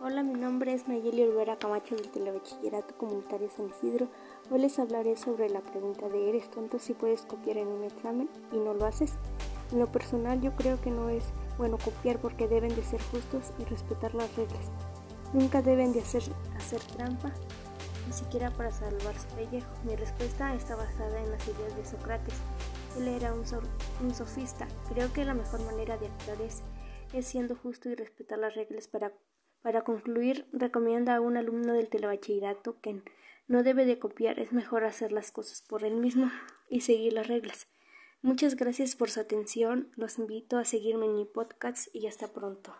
Hola, mi nombre es Nayeli Olvera Camacho del Telebachillerato Comunitario San Isidro. Hoy les hablaré sobre la pregunta de ¿eres tonto si puedes copiar en un examen y no lo haces? En lo personal yo creo que no es bueno copiar porque deben de ser justos y respetar las reglas. Nunca deben de hacer, hacer trampa, ni siquiera para salvar su pellejo. Mi respuesta está basada en las ideas de Sócrates. Él era un, sofista. Creo que la mejor manera de actuar es siendo justo y respetar las reglas para para concluir, recomienda a un alumno del telebachillerato que no debe de copiar, es mejor hacer las cosas por él mismo y seguir las reglas. Muchas gracias por su atención, los invito a seguirme en mi podcast y hasta pronto.